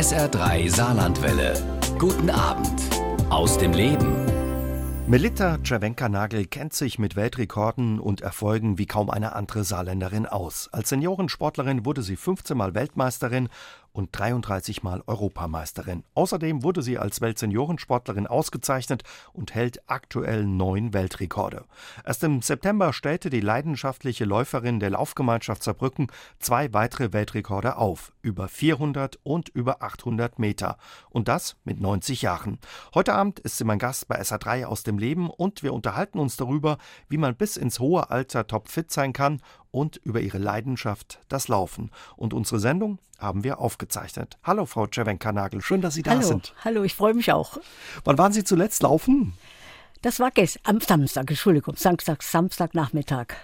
SR3 Saarlandwelle. Guten Abend aus dem Leben. Melita Cervenka-Nagel kennt sich mit Weltrekorden und Erfolgen wie kaum eine andere Saarländerin aus. Als Seniorensportlerin wurde sie 15 Mal Weltmeisterin und 33 Mal Europameisterin. Außerdem wurde sie als Weltseniorensportlerin ausgezeichnet und hält aktuell neun Weltrekorde. Erst im September stellte die leidenschaftliche Läuferin der Laufgemeinschaft Saarbrücken zwei weitere Weltrekorde auf, über 400 und über 800 Meter. Und das mit 90 Jahren. Heute Abend ist sie mein Gast bei SA3 aus dem Leben und wir unterhalten uns darüber, wie man bis ins hohe Alter topfit sein kann und über ihre Leidenschaft, das Laufen. Und unsere Sendung haben wir aufgezeichnet. Hallo, Frau Cervenka-Nagel, schön, dass Sie da hallo, sind. Hallo, ich freue mich auch. Wann waren Sie zuletzt laufen? Das war gestern, am Samstag, Entschuldigung, Samstag, Samstagnachmittag.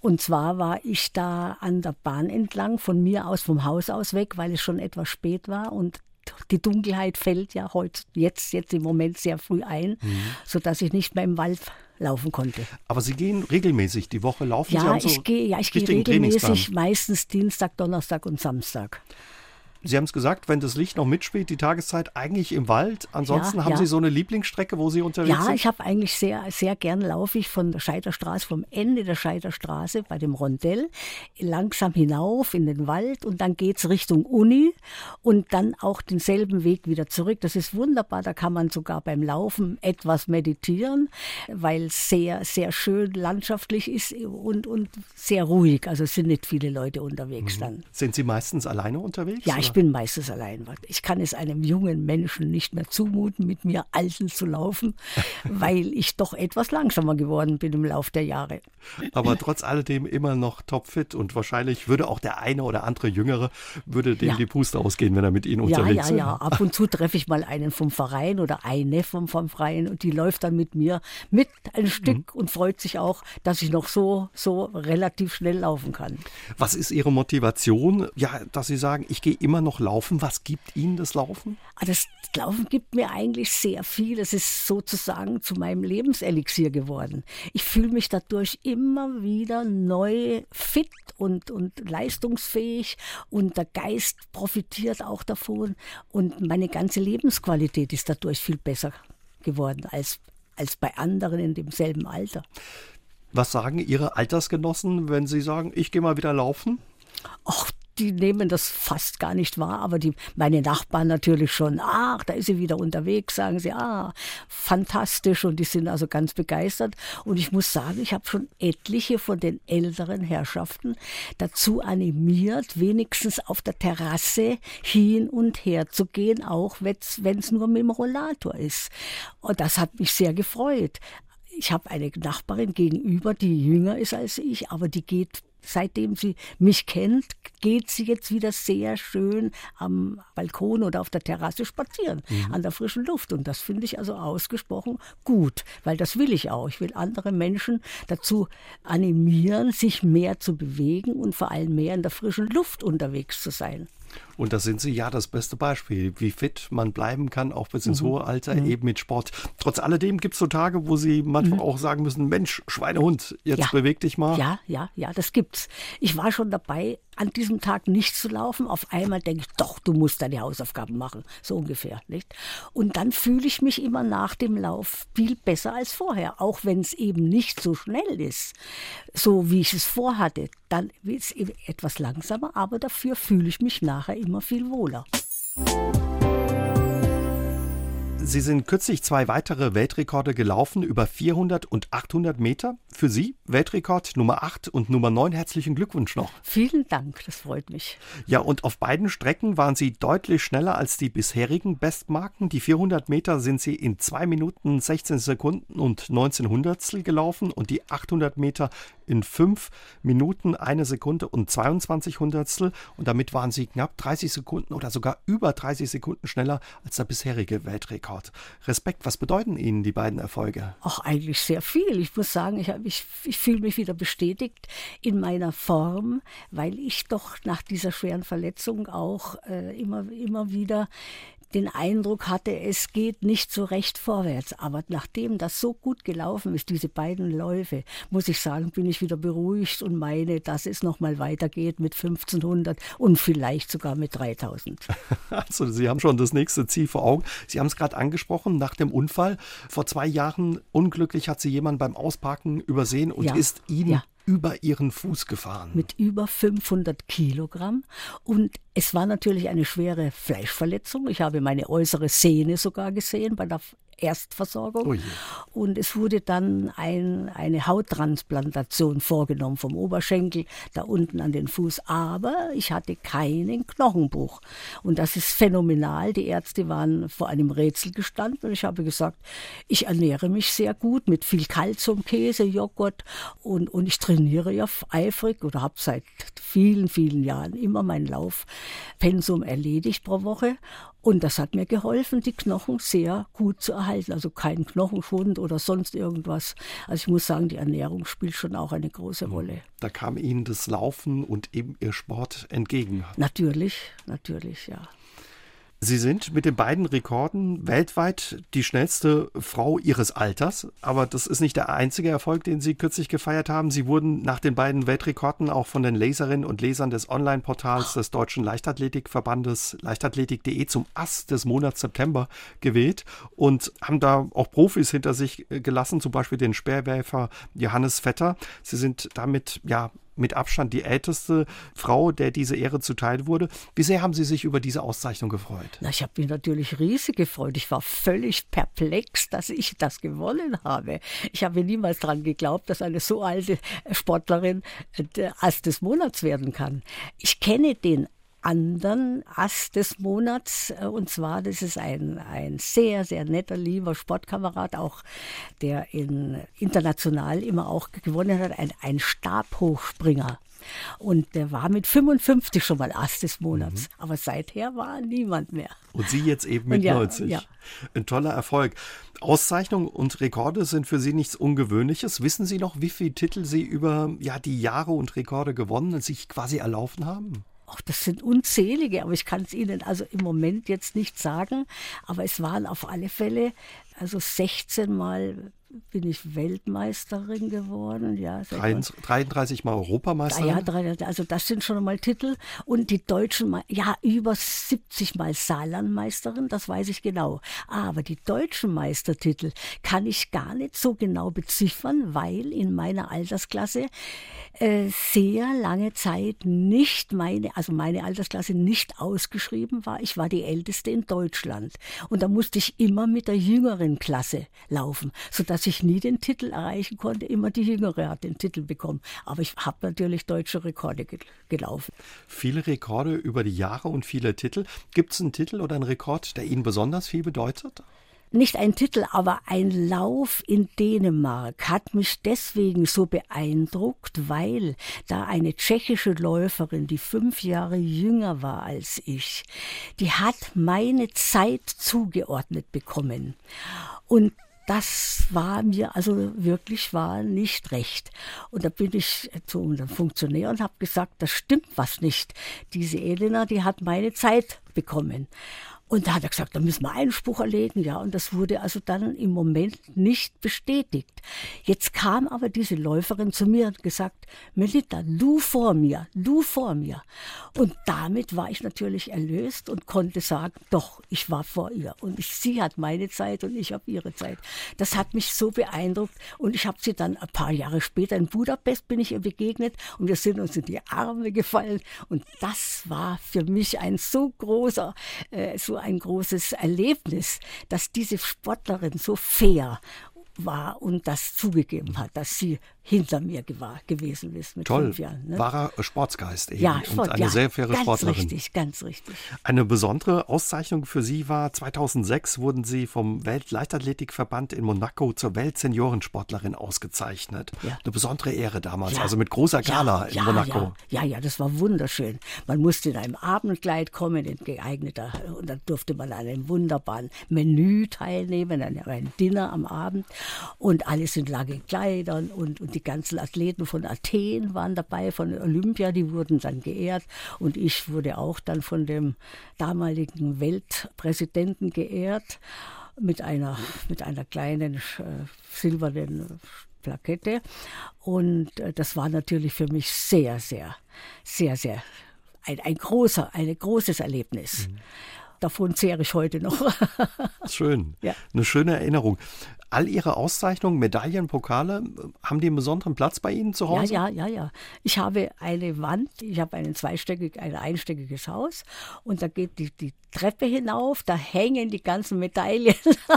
Und zwar war ich da an der Bahn entlang, von mir aus, vom Haus aus weg, weil es schon etwas spät war und die Dunkelheit fällt ja heute, jetzt, jetzt im Moment sehr früh ein, mhm. sodass ich nicht mehr im Wald laufen konnte. Aber Sie gehen regelmäßig die Woche laufen? Ja, Sie haben so ich gehe, ja, ich gehe regelmäßig, meistens Dienstag, Donnerstag und Samstag. Sie haben es gesagt, wenn das Licht noch mitspielt, die Tageszeit eigentlich im Wald. Ansonsten Ja, haben ja. Sie so eine Lieblingsstrecke, wo Sie unterwegs Ja, sind? ich habe eigentlich sehr, sehr gern laufe ich von der Scheiterstraße, vom Ende der Scheiterstraße bei dem Rondell langsam hinauf in den Wald und dann geht's Richtung Uni und dann auch denselben Weg wieder zurück. Das ist wunderbar, da kann man sogar beim Laufen etwas meditieren, weil es sehr, sehr schön landschaftlich ist und, und sehr ruhig. Also es sind nicht viele Leute unterwegs dann. Sind Sie meistens alleine unterwegs? Ja, ich oder? bin meistens allein. Ich kann es einem jungen Menschen nicht mehr zumuten, mit mir Alten zu laufen, weil ich doch etwas langsamer geworden bin im Lauf der Jahre. Aber trotz alledem immer noch topfit und wahrscheinlich würde auch der eine oder andere Jüngere, würde dem Ja. die Puste ausgehen, wenn er mit Ihnen Ja, unterwegs ja, ist. ja. Ab und zu treffe ich mal einen vom Verein oder eine vom, vom Verein und die läuft dann mit mir mit ein Stück und freut sich auch, dass ich noch so, so relativ schnell laufen kann. Was ist Ihre Motivation? Ja, dass Sie sagen, ich gehe immer noch laufen. Was gibt Ihnen das Laufen? Ah, Das Laufen gibt mir eigentlich sehr viel. Es ist sozusagen zu meinem Lebenselixier geworden. Ich fühle mich dadurch immer wieder neu fit und, und leistungsfähig und der Geist profitiert auch davon und meine ganze Lebensqualität ist dadurch viel besser geworden als, als bei anderen in demselben Alter. Was sagen Ihre Altersgenossen, wenn Sie sagen, ich gehe mal wieder laufen? Ach, die nehmen das fast gar nicht wahr, aber die, meine Nachbarn natürlich schon. Ach, da ist sie wieder unterwegs, sagen sie. Ah, fantastisch. Und die sind also ganz begeistert. Und ich muss sagen, ich habe schon etliche von den älteren Herrschaften dazu animiert, wenigstens auf der Terrasse hin und her zu gehen, auch wenn es nur mit dem Rollator ist. Und das hat mich sehr gefreut. Ich habe eine Nachbarin gegenüber, die jünger ist als ich, aber die geht seitdem sie mich kennt, geht sie jetzt wieder sehr schön am Balkon oder auf der Terrasse spazieren, an der frischen Luft. Und das finde ich also ausgesprochen gut, weil das will ich auch. Ich will andere Menschen dazu animieren, sich mehr zu bewegen und vor allem mehr in der frischen Luft unterwegs zu sein. Und da sind Sie ja das beste Beispiel, wie fit man bleiben kann, auch bis Mhm. ins hohe Alter, eben mit Sport. Trotz alledem gibt es so Tage, wo Sie manchmal auch sagen müssen, Mensch, Schweinehund, jetzt Mhm. Ja. beweg dich mal. Ja, ja, ja, das gibt's. Ich war schon dabei, an diesem Tag nicht zu laufen. Auf einmal denke ich, doch, du musst deine Hausaufgaben machen. So ungefähr, nicht? Und dann fühle ich mich immer nach dem Lauf viel besser als vorher. Auch wenn es eben nicht so schnell ist, so wie ich es vorhatte. Dann ist es eben etwas langsamer, aber dafür fühle ich mich nachher immer viel wohler. Sie sind kürzlich zwei weitere Weltrekorde gelaufen, über 400 und 800 Meter. Für Sie Weltrekord Nummer 8 und Nummer 9. Herzlichen Glückwunsch noch. Vielen Dank, das freut mich. Ja, und auf beiden Strecken waren Sie deutlich schneller als die bisherigen Bestmarken. Die 400 Meter sind Sie in 2 Minuten 16 Sekunden und 19 Hundertstel gelaufen und die 800 Meter in 5 Minuten, 1 Sekunde und 22 Hundertstel. Und damit waren Sie knapp 30 Sekunden oder sogar über 30 Sekunden schneller als der bisherige Weltrekord. Respekt, was bedeuten Ihnen die beiden Erfolge? Auch eigentlich sehr viel. Ich muss sagen, ich, ich, ich fühle mich wieder bestätigt in meiner Form, weil ich doch nach dieser schweren Verletzung auch äh, immer, immer wieder den Eindruck hatte, es geht nicht so recht vorwärts. Aber nachdem das so gut gelaufen ist, diese beiden Läufe, muss ich sagen, bin ich wieder beruhigt und meine, dass es nochmal weitergeht mit 1500 und vielleicht sogar mit 3000. Also Sie haben schon das nächste Ziel vor Augen. Sie haben es gerade angesprochen, nach dem Unfall. Vor zwei Jahren unglücklich hat Sie jemand beim Ausparken übersehen und ja. ist Ihnen ja über ihren Fuß gefahren. Mit über 500 Kilogramm. Und es war natürlich eine schwere Fleischverletzung. Ich habe meine äußere Sehne sogar gesehen bei der Erstversorgung. Oh und es wurde dann ein, eine Hauttransplantation vorgenommen vom Oberschenkel da unten an den Fuß. Aber ich hatte keinen Knochenbruch. Und das ist phänomenal. Die Ärzte waren vor einem Rätsel gestanden und ich habe gesagt, ich ernähre mich sehr gut mit viel Kalzium, Käse, Joghurt und, und ich trainiere ja eifrig oder habe seit vielen, vielen Jahren immer mein Laufpensum erledigt pro Woche. Und das hat mir geholfen, die Knochen sehr gut zu erhalten. Also kein Knochenschwund oder sonst irgendwas. Also ich muss sagen, die Ernährung spielt schon auch eine große hm. Rolle. Da kam Ihnen das Laufen und eben Ihr Sport entgegen. Natürlich, natürlich, ja. Sie sind mit den beiden Rekorden weltweit die schnellste Frau Ihres Alters. Aber das ist nicht der einzige Erfolg, den Sie kürzlich gefeiert haben. Sie wurden nach den beiden Weltrekorden auch von den Leserinnen und Lesern des Online-Portals des Deutschen Leichtathletikverbandes leichtathletik.de zum Ass des Monats September gewählt und haben da auch Profis hinter sich gelassen, zum Beispiel den Speerwerfer Johannes Vetter. Sie sind damit ja mit Abstand die älteste Frau, der diese Ehre zuteil wurde. Wie sehr haben Sie sich über diese Auszeichnung gefreut? Na, ich habe mich natürlich riesig gefreut. Ich war völlig perplex, dass ich das gewonnen habe. Ich habe niemals daran geglaubt, dass eine so alte Sportlerin der Ast des Monats werden kann. Ich kenne den anderen Ast des Monats. Äh, und zwar, das ist ein, ein sehr, sehr netter, lieber Sportkamerad, auch der in, international immer auch gewonnen hat, ein, ein Stabhochspringer. Und der war mit 55 schon mal Ast des Monats. Mhm. Aber seither war niemand mehr. Und Sie jetzt eben mit ja, 90. Ja. Ein toller Erfolg. Auszeichnungen und Rekorde sind für Sie nichts Ungewöhnliches. Wissen Sie noch, wie viele Titel Sie über ja, die Jahre und Rekorde gewonnen und sich quasi erlaufen haben? Ach, das sind unzählige, aber ich kann es Ihnen also im Moment jetzt nicht sagen. Aber es waren auf alle Fälle also 16 Mal bin ich Weltmeisterin geworden. Ja, 33 Mal Europameisterin? Ja, also das sind schon mal Titel. Und die Deutschen, ja, über 70 Mal Saarlandmeisterin, das weiß ich genau. Aber die deutschen Meistertitel kann ich gar nicht so genau beziffern, weil in meiner Altersklasse äh, sehr lange Zeit nicht meine, also meine Altersklasse nicht ausgeschrieben war. Ich war die älteste in Deutschland. Und da musste ich immer mit der jüngeren Klasse laufen, sodass dass ich nie den Titel erreichen konnte. Immer die Jüngere hat den Titel bekommen. Aber ich habe natürlich deutsche Rekorde gelaufen. Viele Rekorde über die Jahre und viele Titel. Gibt es einen Titel oder einen Rekord, der Ihnen besonders viel bedeutet? nicht ein Titel, aber ein Lauf in Dänemark hat mich deswegen so beeindruckt, weil da eine tschechische Läuferin, die fünf Jahre jünger war als ich, die hat meine Zeit zugeordnet bekommen. Und das war mir also wirklich war nicht recht. Und da bin ich zu unserem Funktionär und habe gesagt, das stimmt was nicht. Diese Elena, die hat meine Zeit bekommen. Und da hat er gesagt, da müssen wir Einspruch erlegen, ja. Und das wurde also dann im Moment nicht bestätigt. Jetzt kam aber diese Läuferin zu mir und gesagt, Melita, du vor mir, du vor mir. Und damit war ich natürlich erlöst und konnte sagen, doch, ich war vor ihr. Und ich, sie hat meine Zeit und ich habe ihre Zeit. Das hat mich so beeindruckt. Und ich habe sie dann ein paar Jahre später in Budapest bin ich ihr begegnet und wir sind uns in die Arme gefallen. Und das war für mich ein so großer, äh, so ein großes Erlebnis, dass diese Sportlerin so fair war und das zugegeben hat, dass sie hinter mir gewahr, gewesen ist mit Toll. fünf Jahren. Ne? Wahrer Sportsgeist eben ja, und eine ja, sehr faire ganz Sportlerin. Ganz richtig, ganz richtig. Eine besondere Auszeichnung für Sie war 2006 wurden Sie vom Weltleichtathletikverband in Monaco zur Weltseniorensportlerin ausgezeichnet. Ja. Eine besondere Ehre damals, also mit großer Gala in Monaco. Ja. ja, das war wunderschön. Man musste in einem Abendkleid kommen, in geeigneter, und dann durfte man an einem wunderbaren Menü teilnehmen, an einem Dinner am Abend und alles in langen Kleidern und, und die ganzen Athleten von Athen waren dabei, von Olympia, die wurden dann geehrt. Und ich wurde auch dann von dem damaligen Weltpräsidenten geehrt mit einer, mit einer kleinen äh, silbernen Plakette. Und äh, das war natürlich für mich sehr, sehr, sehr, sehr ein, ein großer, ein großes Erlebnis. Mhm. Davon zehre ich heute noch. Schön. Ja. Eine schöne Erinnerung. All Ihre Auszeichnungen, Medaillen, Pokale, haben die einen besonderen Platz bei Ihnen zu Hause? Ja, ja, ja, ja. Ich habe eine Wand, ich habe ein zweistöckig, ein einstöckiges Haus und da geht die, die Treppe hinauf, da hängen die ganzen Medaillen.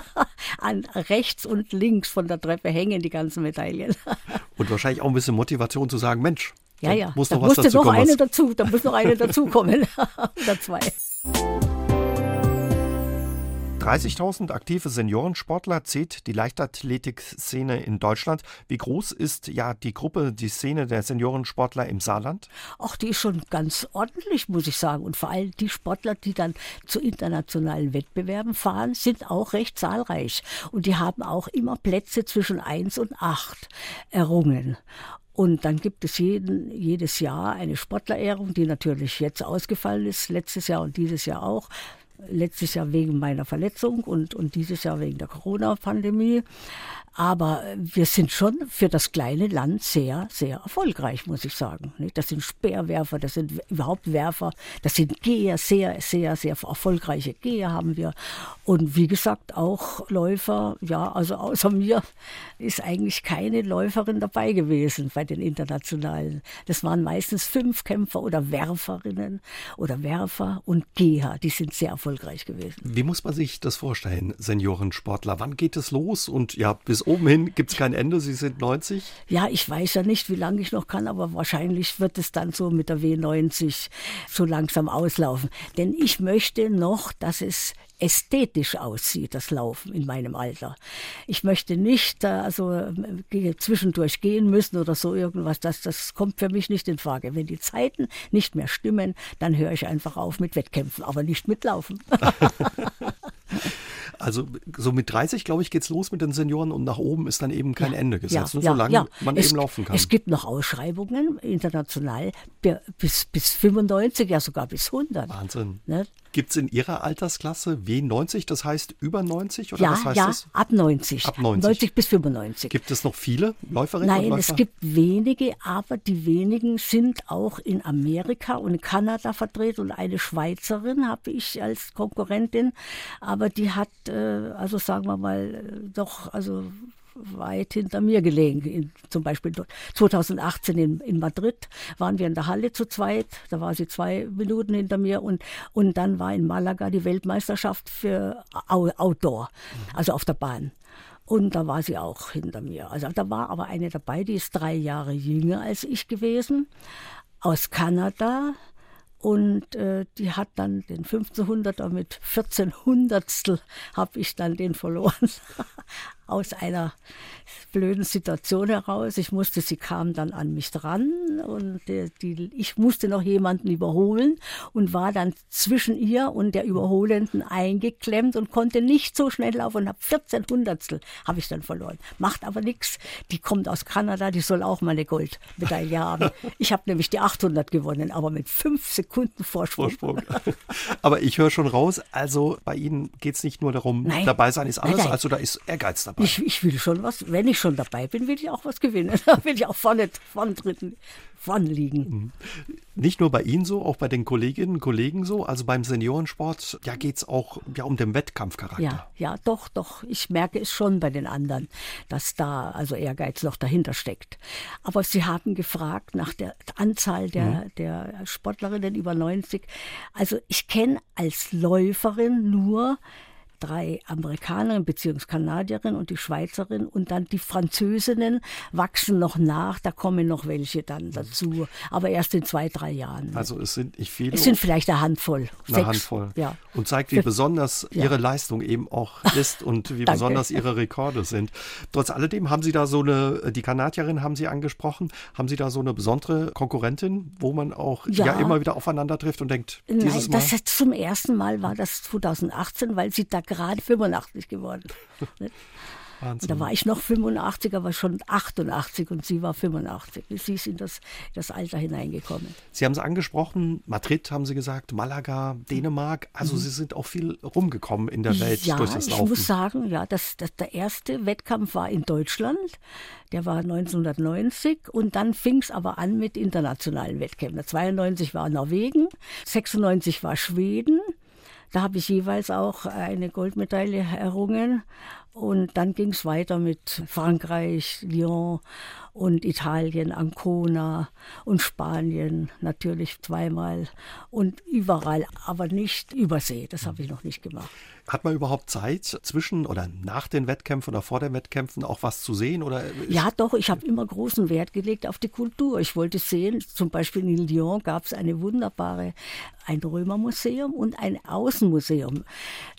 An rechts und links von der Treppe hängen die ganzen Medaillen. und wahrscheinlich auch ein bisschen Motivation zu sagen, Mensch, ja, ja. muss noch da was musste dazu noch kommen, eine dazu, da muss noch eine dazukommen. Oder zwei. 30.000 aktive Seniorensportler zählt die Leichtathletik-Szene in Deutschland. Wie groß ist ja die Gruppe, die Szene der Seniorensportler im Saarland? Ach, die ist schon ganz ordentlich, muss ich sagen. Und vor allem die Sportler, die dann zu internationalen Wettbewerben fahren, sind auch recht zahlreich. Und die haben auch immer Plätze zwischen 1 und 8 errungen. Und dann gibt es jeden, jedes Jahr eine Sportlerehrung, die natürlich jetzt ausgefallen ist, letztes Jahr und dieses Jahr auch letztes Jahr wegen meiner Verletzung und, und dieses Jahr wegen der Corona-Pandemie. Aber wir sind schon für das kleine Land sehr, sehr erfolgreich, muss ich sagen. Das sind Speerwerfer, das sind überhaupt Werfer, das sind Geher, sehr, sehr, sehr erfolgreiche Geher haben wir. Und wie gesagt, auch Läufer, ja, also außer mir ist eigentlich keine Läuferin dabei gewesen bei den internationalen. Das waren meistens Fünfkämpfer oder Werferinnen oder Werfer und Geher, die sind sehr erfolgreich gewesen. Wie muss man sich das vorstellen, Seniorensportler? Wann geht es los und ja, bis oben hin gibt es kein Ende. Sie sind 90? Ja, ich weiß ja nicht, wie lange ich noch kann, aber wahrscheinlich wird es dann so mit der W90 so langsam auslaufen. Denn ich möchte noch, dass es ästhetisch aussieht, das Laufen in meinem Alter. Ich möchte nicht also zwischendurch gehen müssen oder so irgendwas. Das, das kommt für mich nicht in Frage. Wenn die Zeiten nicht mehr stimmen, dann höre ich einfach auf mit Wettkämpfen, aber nicht mit Laufen. Also so mit 30, glaube ich, geht es los mit den Senioren und nach oben ist dann eben kein ja, Ende gesetzt, ja, ne? solange ja, man es, eben laufen kann. Es gibt noch Ausschreibungen international bis, bis 95, ja sogar bis 100. Wahnsinn. Ne? Gibt es in Ihrer Altersklasse W90, das heißt über 90 oder ja, was heißt ja, das? ab 90. Ab 90. 90 bis 95. Gibt es noch viele Läuferinnen Nein, und Läufer? es gibt wenige, aber die wenigen sind auch in Amerika und in Kanada vertreten und eine Schweizerin habe ich als Konkurrentin, aber die hat, äh, also sagen wir mal, äh, doch, also weit hinter mir gelegen. In, zum Beispiel 2018 in, in Madrid waren wir in der Halle zu zweit, da war sie zwei Minuten hinter mir und, und dann war in Malaga die Weltmeisterschaft für Outdoor, also auf der Bahn. Und da war sie auch hinter mir. Also da war aber eine dabei, die ist drei Jahre jünger als ich gewesen, aus Kanada. Und äh, die hat dann den 1500er mit 14 Hundertstel habe ich dann den verloren. aus einer blöden Situation heraus. Ich musste, sie kam dann an mich dran und die, die, ich musste noch jemanden überholen und war dann zwischen ihr und der Überholenden eingeklemmt und konnte nicht so schnell laufen und habe 14 Hundertstel habe ich dann verloren. Macht aber nichts. Die kommt aus Kanada, die soll auch mal eine Goldmedaille haben. Ich habe nämlich die 800 gewonnen, aber mit fünf Sekunden Vorsprung. Vorsprung. Aber ich höre schon raus, also bei Ihnen geht es nicht nur darum, nein. dabei sein ist alles, nein, nein. also da ist Ehrgeiz dabei. Ich, ich will schon was, wenn ich schon dabei bin, will ich auch was gewinnen. Da will ich auch vorne, vorne, dritten, vorne liegen. Mhm. Nicht nur bei Ihnen so, auch bei den Kolleginnen und Kollegen so. Also beim Seniorensport, ja, geht es auch ja, um den Wettkampfcharakter. Ja, ja, doch, doch. Ich merke es schon bei den anderen, dass da also Ehrgeiz noch dahinter steckt. Aber Sie haben gefragt nach der Anzahl der, mhm. der Sportlerinnen über 90. Also ich kenne als Läuferin nur drei Amerikanerinnen bzw. Kanadierinnen und die Schweizerin und dann die Französinnen wachsen noch nach, da kommen noch welche dann mhm. dazu, aber erst in zwei, drei Jahren. Also es sind nicht viele. Es sind vielleicht eine Handvoll. Eine sechs, Handvoll. Ja. Und zeigt, wie besonders ja. ihre Leistung eben auch ist und wie besonders ihre Rekorde sind. Trotz alledem haben Sie da so eine, die Kanadierin haben Sie angesprochen, haben Sie da so eine besondere Konkurrentin, wo man auch ja, ja immer wieder aufeinander trifft und denkt, dieses Nein, das zum ersten Mal war das 2018, weil sie da gerade 85 geworden. Wahnsinn. Da war ich noch 85, aber schon 88 und sie war 85. Sie ist in das, das Alter hineingekommen. Sie haben es angesprochen, Madrid haben Sie gesagt, Malaga, Dänemark. Also mhm. Sie sind auch viel rumgekommen in der Welt ja, durch das Laufen. Ich muss sagen, ja, das, das, der erste Wettkampf war in Deutschland. Der war 1990 und dann fing es aber an mit internationalen Wettkämpfen. 92 war Norwegen, 96 war Schweden. Da habe ich jeweils auch eine Goldmedaille errungen. Und dann ging es weiter mit Frankreich, Lyon und Italien, Ancona und Spanien natürlich zweimal und überall, aber nicht übersee. Das habe ich noch nicht gemacht. Hat man überhaupt Zeit zwischen oder nach den Wettkämpfen oder vor den Wettkämpfen auch was zu sehen? Oder ja, doch. Ich habe immer großen Wert gelegt auf die Kultur. Ich wollte sehen, zum Beispiel in Lyon gab es eine wunderbare, ein Römermuseum und ein Außenmuseum.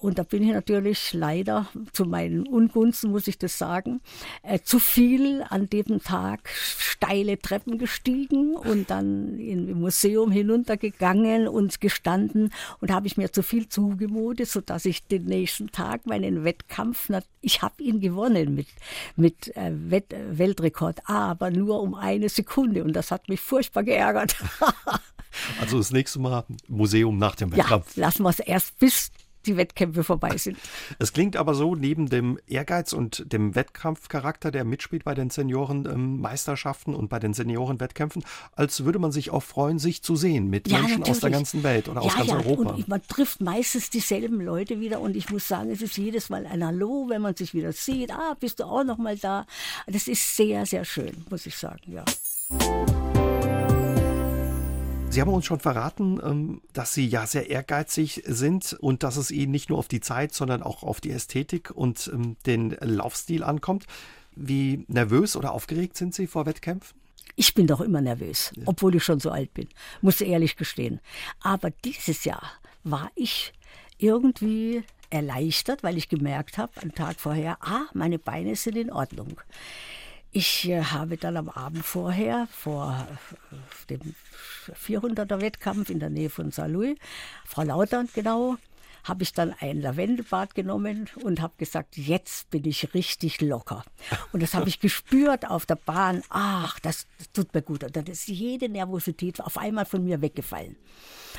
Und da bin ich natürlich leider zu meinen Ungunsten, muss ich das sagen, äh, zu viel an dem Tag steile Treppen gestiegen und dann im Museum hinuntergegangen und gestanden und habe ich mir zu viel zugemutet, sodass ich den nächsten Tag meinen Wettkampf, ich habe ihn gewonnen mit, mit äh, Wett, Weltrekord, aber nur um eine Sekunde und das hat mich furchtbar geärgert. also das nächste Mal Museum nach dem Wettkampf. Ja, lassen wir es erst bis die Wettkämpfe vorbei sind. Es klingt aber so, neben dem Ehrgeiz und dem Wettkampfcharakter, der mitspielt bei den Seniorenmeisterschaften und bei den Seniorenwettkämpfen, als würde man sich auch freuen, sich zu sehen mit ja, Menschen natürlich. aus der ganzen Welt oder ja, aus ganz ja. Europa. Und man trifft meistens dieselben Leute wieder und ich muss sagen, es ist jedes Mal ein Hallo, wenn man sich wieder sieht. Ah, bist du auch noch mal da? Das ist sehr, sehr schön, muss ich sagen, ja. Sie haben uns schon verraten, ähm, dass Sie ja sehr ehrgeizig sind und dass es Ihnen nicht nur auf die Zeit, sondern auch auf die Ästhetik und ähm, den Laufstil ankommt. Wie nervös oder aufgeregt sind Sie vor Wettkämpfen? Ich bin doch immer nervös, obwohl ich schon so alt bin, muss ehrlich gestehen. Aber dieses Jahr war ich irgendwie erleichtert, weil ich gemerkt habe, am Tag vorher, ah, meine Beine sind in Ordnung. Ich äh, habe dann am Abend vorher, vor äh, dem 400er Wettkampf in der Nähe von Saarlouis, Frau Lautern genau, habe ich dann ein Lavendelbad genommen und habe gesagt, jetzt bin ich richtig locker. Und das habe ich gespürt auf der Bahn. Ach, das, das tut mir gut. Und dann ist jede Nervosität auf einmal von mir weggefallen.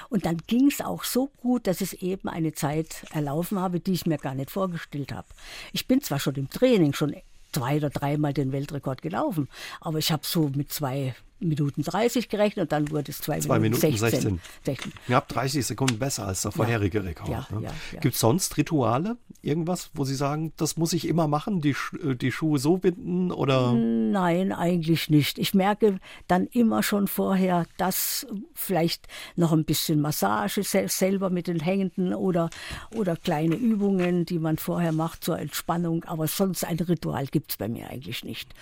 Und dann ging es auch so gut, dass es eben eine Zeit erlaufen habe, die ich mir gar nicht vorgestellt habe. Ich bin zwar schon im Training, schon zwei oder dreimal den Weltrekord gelaufen. Aber ich habe so mit zwei Minuten 30 gerechnet und dann wurde es zwei, zwei Minuten, Minuten 16. 16. 16. Knapp 30 Sekunden besser als der vorherige ja. Rekord. Ja, ne? ja, ja. Gibt es sonst Rituale, irgendwas, wo Sie sagen, das muss ich immer machen, die, äh, die Schuhe so binden oder? Nein, eigentlich nicht. Ich merke dann immer schon vorher, dass vielleicht noch ein bisschen Massage selber mit den Hängenden oder, oder kleine Übungen, die man vorher macht zur Entspannung. Aber sonst ein Ritual gibt es bei mir eigentlich nicht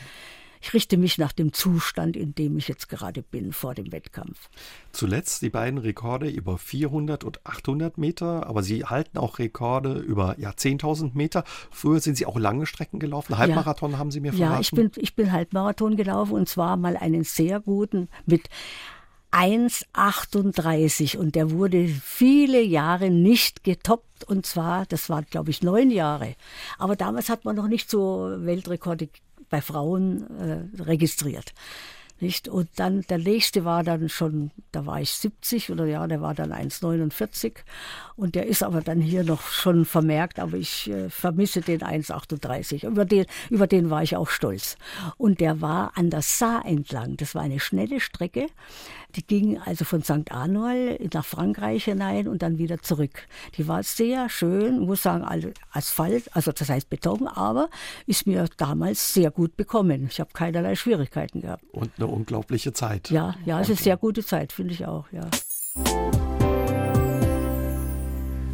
ich richte mich nach dem Zustand, in dem ich jetzt gerade bin vor dem Wettkampf. Zuletzt die beiden Rekorde über 400 und 800 Meter, aber Sie halten auch Rekorde über ja, 10.000 Meter. Früher sind Sie auch lange Strecken gelaufen. Halbmarathon ja, haben Sie mir verraten. Ja, ich bin, ich bin Halbmarathon gelaufen und zwar mal einen sehr guten mit 1,38 und der wurde viele Jahre nicht getoppt und zwar, das war glaube ich neun Jahre. Aber damals hat man noch nicht so Weltrekorde bei Frauen äh, registriert. Nicht? Und dann der nächste war dann schon, da war ich 70 oder ja, der war dann 1,49 und der ist aber dann hier noch schon vermerkt, aber ich äh, vermisse den 1,38. Über den, über den war ich auch stolz. Und der war an der Saar entlang. Das war eine schnelle Strecke. Die ging also von St. Arnold nach Frankreich hinein und dann wieder zurück. Die war sehr schön, muss sagen, Asphalt, also das heißt Beton, aber ist mir damals sehr gut bekommen. Ich habe keinerlei Schwierigkeiten gehabt. Und eine unglaubliche Zeit. Ja, ja, es ist eine sehr gute Zeit, finde ich auch, ja.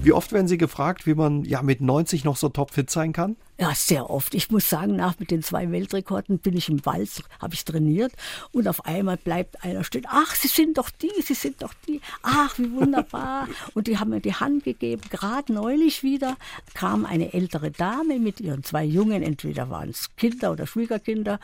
Wie oft werden Sie gefragt, wie man ja mit 90 noch so topfit sein kann? Ja, sehr oft. Ich muss sagen, nach mit den zwei Weltrekorden bin ich im Wald, habe ich trainiert und auf einmal bleibt einer stehen. Ach, Sie sind doch die, Sie sind doch die. Ach, wie wunderbar. und die haben mir die Hand gegeben. Gerade neulich wieder kam eine ältere Dame mit ihren zwei Jungen, entweder waren es Kinder oder Schwiegerkinder,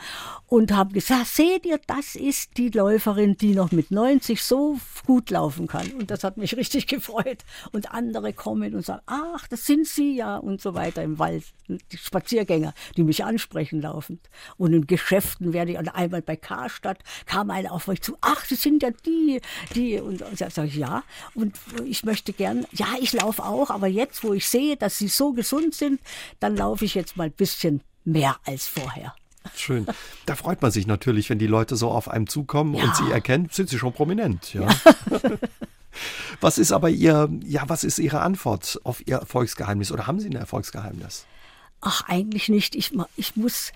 und haben gesagt, seht ihr, das ist die Läuferin, die noch mit 90 so gut laufen kann. Und das hat mich richtig gefreut. Und andere kommen und sagen, ach, das sind Sie ja und so weiter im Wald. Die Spaziergänger, die mich ansprechen laufend. Und in Geschäften werde ich, und einmal bei Karstadt kam einer auf mich zu, ach, Sie sind ja die, die. Und da sage ich, ja. Und ich möchte gern, ja, ich laufe auch, aber jetzt, wo ich sehe, dass Sie so gesund sind, dann laufe ich jetzt mal ein bisschen mehr als vorher. Schön. Da freut man sich natürlich, wenn die Leute so auf einem zukommen ja. und sie erkennen, sind sie schon prominent. Ja. ja. was ist aber Ihr, ja, was ist Ihre Antwort auf Ihr Erfolgsgeheimnis oder haben Sie ein Erfolgsgeheimnis? Ach, eigentlich nicht. Ich, ich muss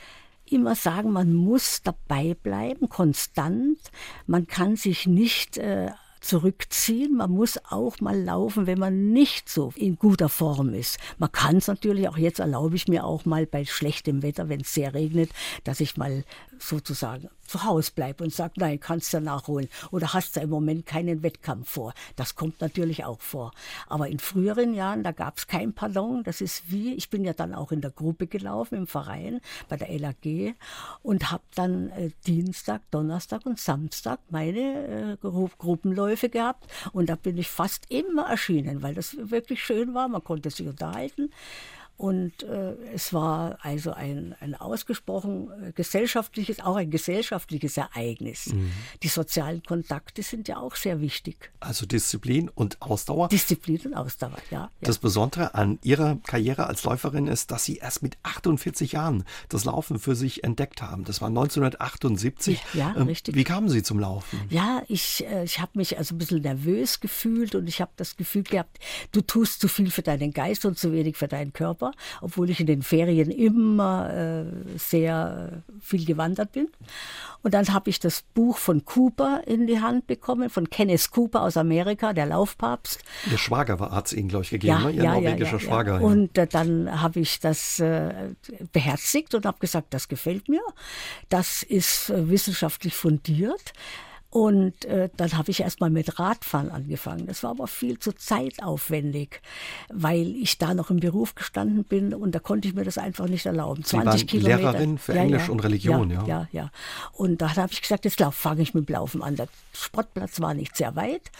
immer sagen, man muss dabei bleiben, konstant. Man kann sich nicht äh, zurückziehen. Man muss auch mal laufen, wenn man nicht so in guter Form ist. Man kann es natürlich auch jetzt erlaube ich mir auch mal bei schlechtem Wetter, wenn es sehr regnet, dass ich mal sozusagen zu Hause bleibe und sage, nein, kannst du nachholen. Oder hast du im Moment keinen Wettkampf vor. Das kommt natürlich auch vor. Aber in früheren Jahren, da gab es kein Pardon. Das ist wie, ich bin ja dann auch in der Gruppe gelaufen, im Verein, bei der LAG und habe dann äh, Dienstag, Donnerstag und Samstag meine äh, Gru Gruppenläufe gehabt. Und da bin ich fast immer erschienen, weil das wirklich schön war. Man konnte sich unterhalten. Und äh, es war also ein, ein ausgesprochen äh, gesellschaftliches, auch ein gesellschaftliches Ereignis. Mhm. Die sozialen Kontakte sind ja auch sehr wichtig. Also Disziplin und Ausdauer. Disziplin und Ausdauer, ja. ja. Das Besondere an Ihrer Karriere als Läuferin ist, dass Sie erst mit 48 Jahren das Laufen für sich entdeckt haben. Das war 1978. Ja, ähm, richtig. Wie kamen Sie zum Laufen? Ja, ich, äh, ich habe mich also ein bisschen nervös gefühlt und ich habe das Gefühl gehabt, du tust zu viel für deinen Geist und zu wenig für deinen Körper war, obwohl ich in den Ferien immer äh, sehr viel gewandert bin. Und dann habe ich das Buch von Cooper in die Hand bekommen, von Kenneth Cooper aus Amerika, der Laufpapst. Ihr Schwager hat es Ihnen, glaube ich, gegeben, ja, ne? Ihr ja, norwegischer ja, Schwager. Und äh, dann habe ich das äh, beherzigt und habe gesagt, das gefällt mir. Das ist äh, wissenschaftlich fundiert. Und äh, dann habe ich erstmal mit Radfahren angefangen. Das war aber viel zu zeitaufwendig, weil ich da noch im Beruf gestanden bin und da konnte ich mir das einfach nicht erlauben. 20 Sie waren Kilometer. Lehrerin für ja, Englisch ja, und Religion, ja. Ja, ja. Und da habe ich gesagt, jetzt fange ich mit dem Laufen an. Der Sportplatz war nicht sehr weit.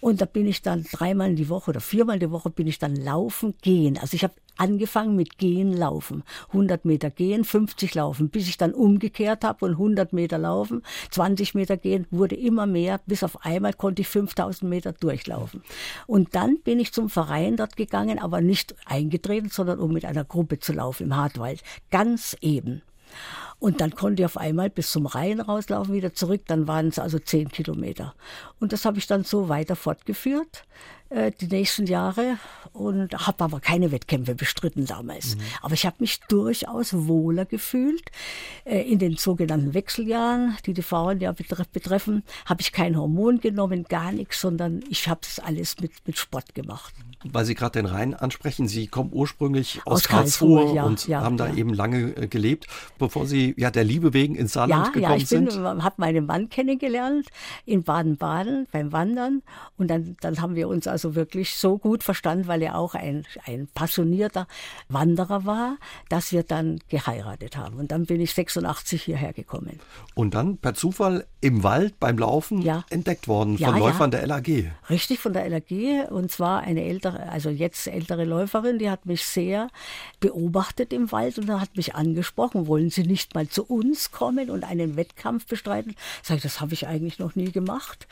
Und da bin ich dann dreimal in die Woche oder viermal in die Woche bin ich dann laufen, gehen. Also ich habe angefangen mit Gehen, Laufen. 100 Meter gehen, 50 laufen, bis ich dann umgekehrt habe und 100 Meter laufen, 20 Meter gehen, wurde immer mehr, bis auf einmal konnte ich 5000 Meter durchlaufen. Und dann bin ich zum Verein dort gegangen, aber nicht eingetreten, sondern um mit einer Gruppe zu laufen im Hartwald. Ganz eben. Und dann konnte ich auf einmal bis zum Rhein rauslaufen, wieder zurück. Dann waren es also zehn Kilometer. Und das habe ich dann so weiter fortgeführt. Äh, die nächsten Jahre und habe aber keine Wettkämpfe bestritten damals. Mhm. Aber ich habe mich durchaus wohler gefühlt. Äh, in den sogenannten Wechseljahren, die die Frauen ja betreffen, habe ich kein Hormon genommen, gar nichts, sondern ich habe es alles mit, mit Sport gemacht. Weil Sie gerade den Rhein ansprechen, Sie kommen ursprünglich aus, aus Karlsruhe, Karlsruhe ja, und ja, haben da ja. eben lange äh, gelebt, bevor Sie ja der Liebe wegen ins Saarland gekommen sind. Ja, ich habe meinen Mann kennengelernt in Baden-Baden beim Wandern und dann, dann haben wir uns also wirklich so gut verstanden, weil er auch ein, ein passionierter Wanderer war, dass wir dann geheiratet haben. Und dann bin ich 86 hierher gekommen. Und dann per Zufall im Wald beim Laufen entdeckt worden von Läufern der LAG. Richtig, von der LAG. Und zwar eine ältere, also jetzt ältere Läuferin, die hat mich sehr beobachtet im Wald und hat mich angesprochen, wollen Sie nicht mal zu uns kommen und einen Wettkampf bestreiten? Sag ich, das habe ich eigentlich noch nie gemacht.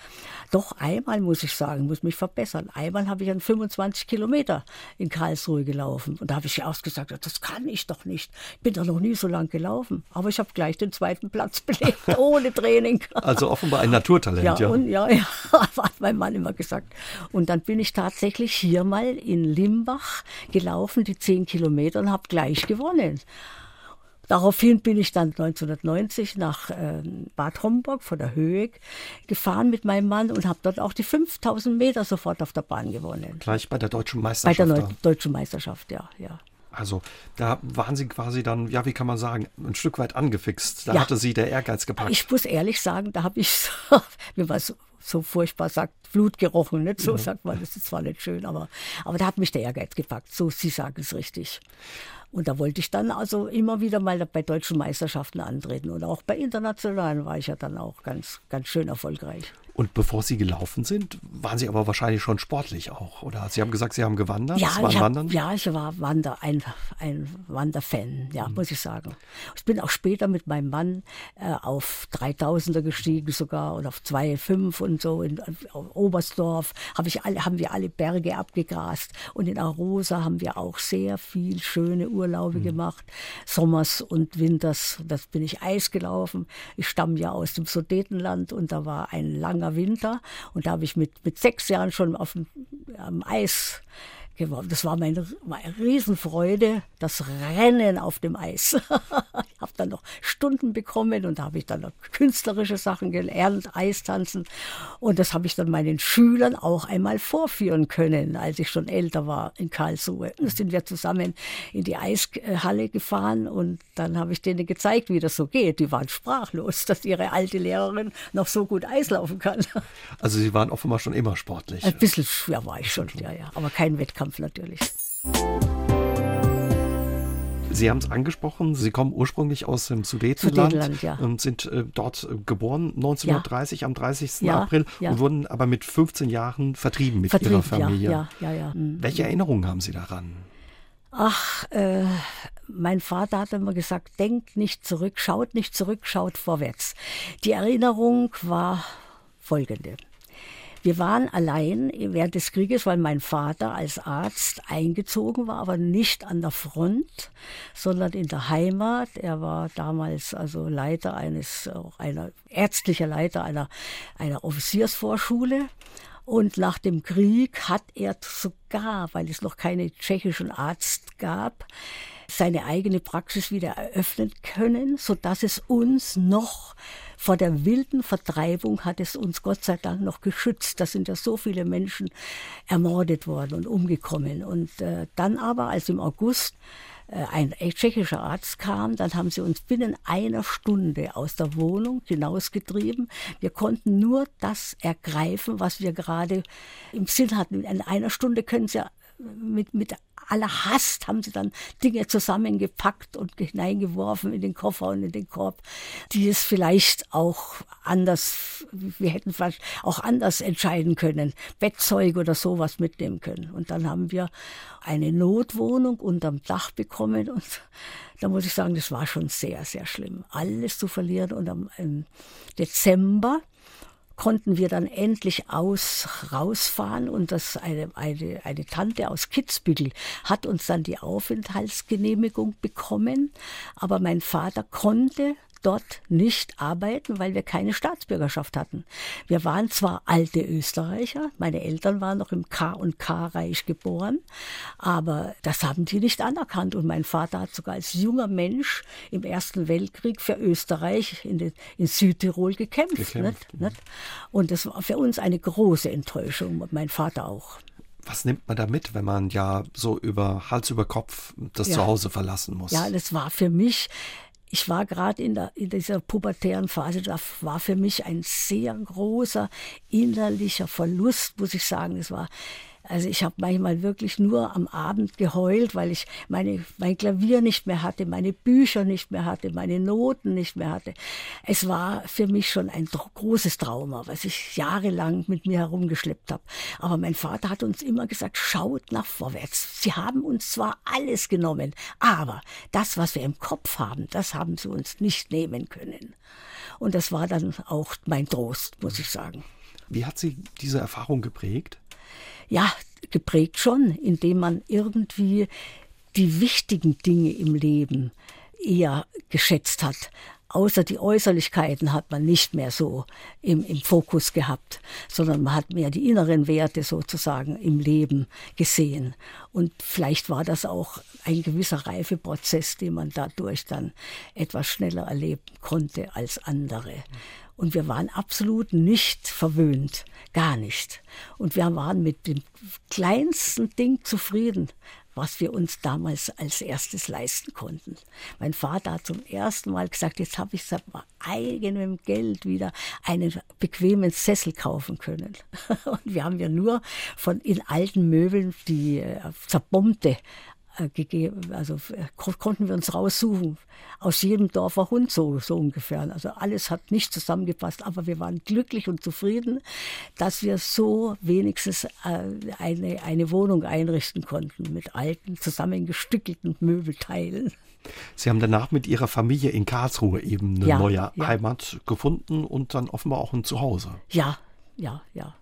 Doch einmal muss ich sagen, muss mich verbessern einmal habe ich dann 25 Kilometer in Karlsruhe gelaufen. Und da habe ich ja ausgesagt, das kann ich doch nicht. Ich bin doch noch nie so lang gelaufen. Aber ich habe gleich den zweiten Platz belegt, ohne Training. Also offenbar ein Naturtalent, ja. Ja, und, ja, ja, hat mein Mann immer gesagt. Und dann bin ich tatsächlich hier mal in Limbach gelaufen, die 10 Kilometer, und habe gleich gewonnen. Daraufhin bin ich dann 1990 nach äh, Bad Homburg von der Höhe gefahren mit meinem Mann und habe dort auch die 5000 Meter sofort auf der Bahn gewonnen. Gleich bei der deutschen Meisterschaft? Bei der Neu deutschen Meisterschaft, ja, ja. Also da waren Sie quasi dann, ja, wie kann man sagen, ein Stück weit angefixt. Da ja. hatte Sie der Ehrgeiz gepackt. Ich muss ehrlich sagen, da habe ich, wie man so, so, furchtbar sagt, Blut gerochen. Nicht? So ja. sagt man, das ist zwar nicht schön, aber, aber da hat mich der Ehrgeiz gepackt. So, Sie sagen es richtig. Und da wollte ich dann also immer wieder mal bei deutschen Meisterschaften antreten. Und auch bei internationalen war ich ja dann auch ganz, ganz schön erfolgreich. Und bevor Sie gelaufen sind, waren Sie aber wahrscheinlich schon sportlich auch, oder? Sie haben gesagt, Sie haben gewandert. Ja, ich, hab, ja ich war Wander, ein, ein Wanderfan, ja, mhm. muss ich sagen. Ich bin auch später mit meinem Mann äh, auf 3000er gestiegen sogar und auf 2,5 und so. In, in Oberstdorf hab ich alle, haben wir alle Berge abgegrast. Und in Arosa haben wir auch sehr viel schöne Urlaube mhm. gemacht. Sommers und Winters, das bin ich Eis gelaufen. Ich stamme ja aus dem Sudetenland und da war ein langer Winter. Und da habe ich mit, mit sechs Jahren schon auf dem, am Eis geworden. Das war meine, meine Riesenfreude, das Rennen auf dem Eis. ich habe dann noch Stunden bekommen und da habe ich dann noch künstlerische Sachen gelernt, Eistanzen. Und das habe ich dann meinen Schülern auch einmal vorführen können, als ich schon älter war in Karlsruhe. Da sind wir zusammen in die Eishalle gefahren und dann habe ich denen gezeigt, wie das so geht. Die waren sprachlos, dass ihre alte Lehrerin noch so gut Eis laufen kann. Also Sie waren offenbar schon immer sportlich. Ein bisschen schwer war ich schon, ja, ja, aber kein Wettkampf. Wettkampf natürlich. Sie haben es angesprochen, Sie kommen ursprünglich aus dem Sudetenland, Sudetenland ja. und sind äh, dort äh, geboren 1930 ja. am 30. Ja, April und wurden aber mit 15 Jahren vertrieben mit vertrieben, Ihrer Familie. Ja, mhm. Welche Erinnerungen haben Sie daran? Ach, äh, mein Vater hat immer gesagt, denkt nicht zurück, schaut nicht zurück, schaut vorwärts. Die Erinnerung war folgende. Wir waren allein während des Krieges, weil mein Vater als Arzt eingezogen war, aber nicht an der Front, sondern in der Heimat. Er war damals also Leiter eines, auch einer ärztlicher Leiter einer, einer Offiziersvorschule. Und nach dem Krieg hat er sogar, weil es noch keine tschechischen Arzt gab, seine eigene Praxis wieder eröffnen können, so dass es uns noch vor der wilden Vertreibung hat es uns Gott sei Dank noch geschützt. Da sind ja so viele Menschen ermordet worden und umgekommen. Und äh, dann aber, als im August äh, ein tschechischer Arzt kam, dann haben sie uns binnen einer Stunde aus der Wohnung hinausgetrieben. Wir konnten nur das ergreifen, was wir gerade im Sinn hatten. In einer Stunde können sie mit, mit aller Hast haben sie dann Dinge zusammengepackt und hineingeworfen in den Koffer und in den Korb, die es vielleicht auch anders, wir hätten vielleicht auch anders entscheiden können, Bettzeug oder sowas mitnehmen können. Und dann haben wir eine Notwohnung unterm Dach bekommen und da muss ich sagen, das war schon sehr, sehr schlimm, alles zu verlieren. Und am Dezember konnten wir dann endlich aus, rausfahren und das eine, eine, eine Tante aus Kitzbühel hat uns dann die Aufenthaltsgenehmigung bekommen, aber mein Vater konnte dort nicht arbeiten, weil wir keine Staatsbürgerschaft hatten. Wir waren zwar alte Österreicher, meine Eltern waren noch im K und K-Reich geboren, aber das haben die nicht anerkannt. Und mein Vater hat sogar als junger Mensch im Ersten Weltkrieg für Österreich in, den, in Südtirol gekämpft. gekämpft. Nicht? Nicht? Und das war für uns eine große Enttäuschung, mein Vater auch. Was nimmt man da mit, wenn man ja so über Hals über Kopf das ja. Zuhause verlassen muss? Ja, das war für mich ich war gerade in, in dieser pubertären Phase, da war für mich ein sehr großer innerlicher Verlust, muss ich sagen. Es war also ich habe manchmal wirklich nur am Abend geheult, weil ich meine, mein Klavier nicht mehr hatte, meine Bücher nicht mehr hatte, meine Noten nicht mehr hatte. Es war für mich schon ein großes Trauma, was ich jahrelang mit mir herumgeschleppt habe. Aber mein Vater hat uns immer gesagt, schaut nach vorwärts. Sie haben uns zwar alles genommen, aber das, was wir im Kopf haben, das haben sie uns nicht nehmen können. Und das war dann auch mein Trost, muss ich sagen. Wie hat Sie diese Erfahrung geprägt? Ja, geprägt schon, indem man irgendwie die wichtigen Dinge im Leben eher geschätzt hat. Außer die Äußerlichkeiten hat man nicht mehr so im, im Fokus gehabt, sondern man hat mehr die inneren Werte sozusagen im Leben gesehen. Und vielleicht war das auch ein gewisser Reifeprozess, den man dadurch dann etwas schneller erleben konnte als andere. Und wir waren absolut nicht verwöhnt, gar nicht. Und wir waren mit dem kleinsten Ding zufrieden, was wir uns damals als erstes leisten konnten. Mein Vater hat zum ersten Mal gesagt, jetzt habe ich seit eigenem Geld wieder einen bequemen Sessel kaufen können. Und wir haben ja nur von in alten Möbeln die äh, zerbombte gegeben, also äh, konnten wir uns raussuchen. Aus jedem Dorf war Hund so, so ungefähr. Also alles hat nicht zusammengepasst, aber wir waren glücklich und zufrieden, dass wir so wenigstens äh, eine, eine Wohnung einrichten konnten mit alten, zusammengestückelten Möbelteilen. Sie haben danach mit Ihrer Familie in Karlsruhe eben eine ja, neue ja. Heimat gefunden und dann offenbar auch ein Zuhause. Ja, ja, ja.